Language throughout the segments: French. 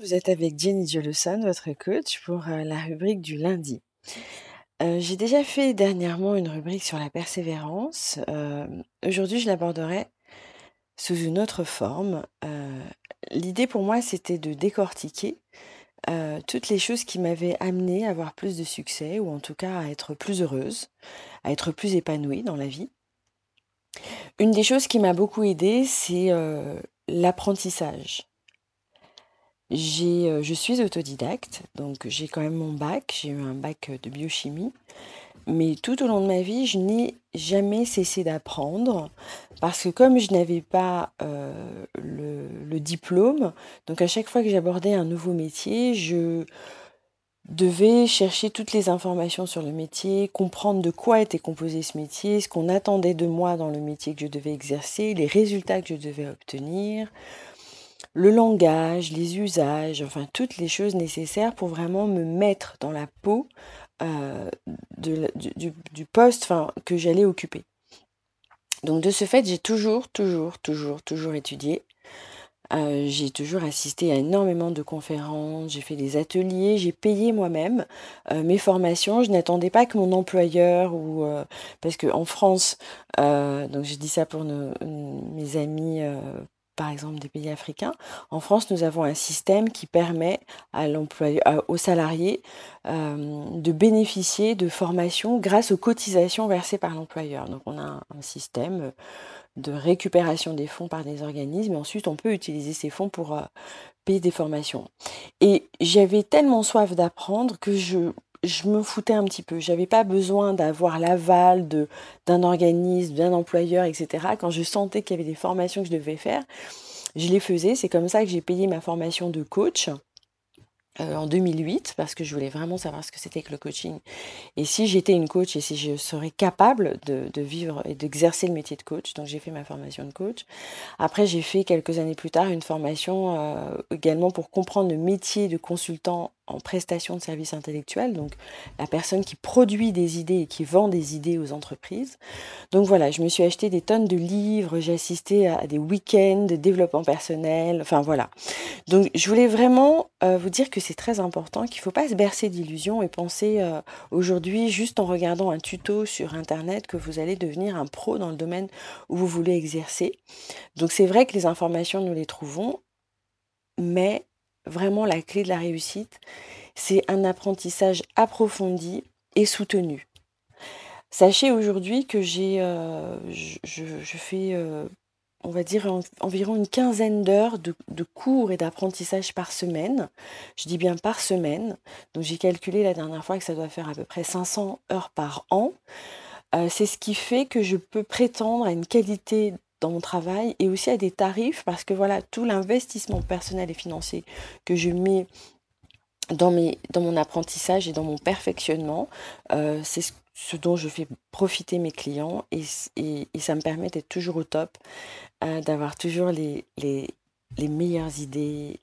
Vous êtes avec Jenny Jolson, votre coach, pour euh, la rubrique du lundi. Euh, j'ai déjà fait dernièrement une rubrique sur la persévérance. Euh, aujourd'hui, je l'aborderai sous une autre forme. L'idée pour moi, c'était de décortiquer toutes les choses qui m'avaient amené à avoir plus de succès, ou en tout cas à être plus heureuse, à être plus épanouie dans la vie. Une des choses qui m'a beaucoup aidée, c'est l'apprentissage. J'ai, je suis autodidacte, donc j'ai quand même mon bac, j'ai eu un bac de biochimie, mais tout au long de ma vie, je n'ai jamais cessé d'apprendre parce que comme je n'avais pas le, le diplôme, donc à chaque fois que j'abordais un nouveau métier, je devais chercher toutes les informations sur le métier, comprendre de quoi était composé ce métier, ce qu'on attendait de moi dans le métier que je devais exercer, les résultats que je devais obtenir, le langage, les usages, enfin toutes les choses nécessaires pour vraiment me mettre dans la peau euh, du, poste que j'allais occuper. Donc de ce fait, j'ai toujours, toujours, toujours, toujours étudié. Euh, j'ai toujours assisté à énormément de conférences, j'ai fait des ateliers, j'ai payé moi-même euh, mes formations. Je n'attendais pas que mon employeur ou parce qu'en France, donc je dis ça pour mes amis par exemple des pays africains. En France, nous avons un système qui permet à aux salariés euh, de bénéficier de formations grâce aux cotisations versées par l'employeur. Donc on a un, système de récupération des fonds par des organismes et ensuite on peut utiliser ces fonds pour euh, payer des formations. Et j'avais tellement soif d'apprendre que je je me foutais un petit peu. J'avais pas besoin d'avoir l'aval d'un organisme, d'un employeur, etc. Quand je sentais qu'il y avait des formations que je devais faire, je les faisais. C'est comme ça que j'ai payé ma formation de coach. Euh, en 2008 parce que je voulais vraiment savoir ce que c'était que le coaching. Et si j'étais une coach et si je serais capable de, vivre et d'exercer le métier de coach, donc j'ai fait ma formation de coach. Après, j'ai fait quelques années plus tard une formation euh, également pour comprendre le métier de consultant en prestation de services intellectuels, donc la personne qui produit des idées et qui vend des idées aux entreprises. Donc voilà, je me suis acheté des tonnes de livres, j'ai assisté à des week-ends de développement personnel, enfin voilà. Donc je voulais vraiment euh, vous dire que c'est très important, qu'il ne faut pas se bercer d'illusions et penser euh, aujourd'hui juste en regardant un tuto sur Internet que vous allez devenir un pro dans le domaine où vous voulez exercer. Donc c'est vrai que les informations, nous les trouvons, mais vraiment la clé de la réussite, c'est un apprentissage approfondi et soutenu. Sachez aujourd'hui que j'ai, euh, je, fais, euh, on va dire, environ une quinzaine d'heures de, cours et d'apprentissage par semaine. Je dis bien par semaine. Donc j'ai calculé la dernière fois que ça doit faire à peu près 500 heures par an. Euh, c'est ce qui fait que je peux prétendre à une qualité dans mon travail et aussi à des tarifs parce que voilà, tout l'investissement personnel et financier que je mets dans, mes, dans mon apprentissage et dans mon perfectionnement, euh, c'est ce, dont je fais profiter mes clients et, et, ça me permet d'être toujours au top, euh, d'avoir toujours les, les, les, meilleures idées,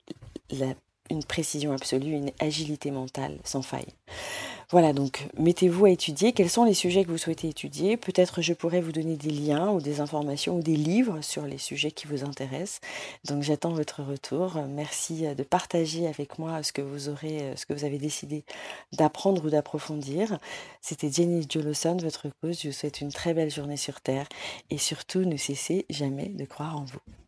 une précision absolue, une agilité mentale sans faille. Voilà, donc mettez-vous à étudier. Quels sont les sujets que vous souhaitez étudier? Peut-être je pourrais vous donner des liens ou des informations ou des livres sur les sujets qui vous intéressent. Donc j'attends votre retour. Merci de partager avec moi ce que vous aurez, ce que vous avez décidé d'apprendre ou d'approfondir. C'était Jenny Jolosson, votre cause. Je vous souhaite une très belle journée sur Terre et surtout ne cessez jamais de croire en vous.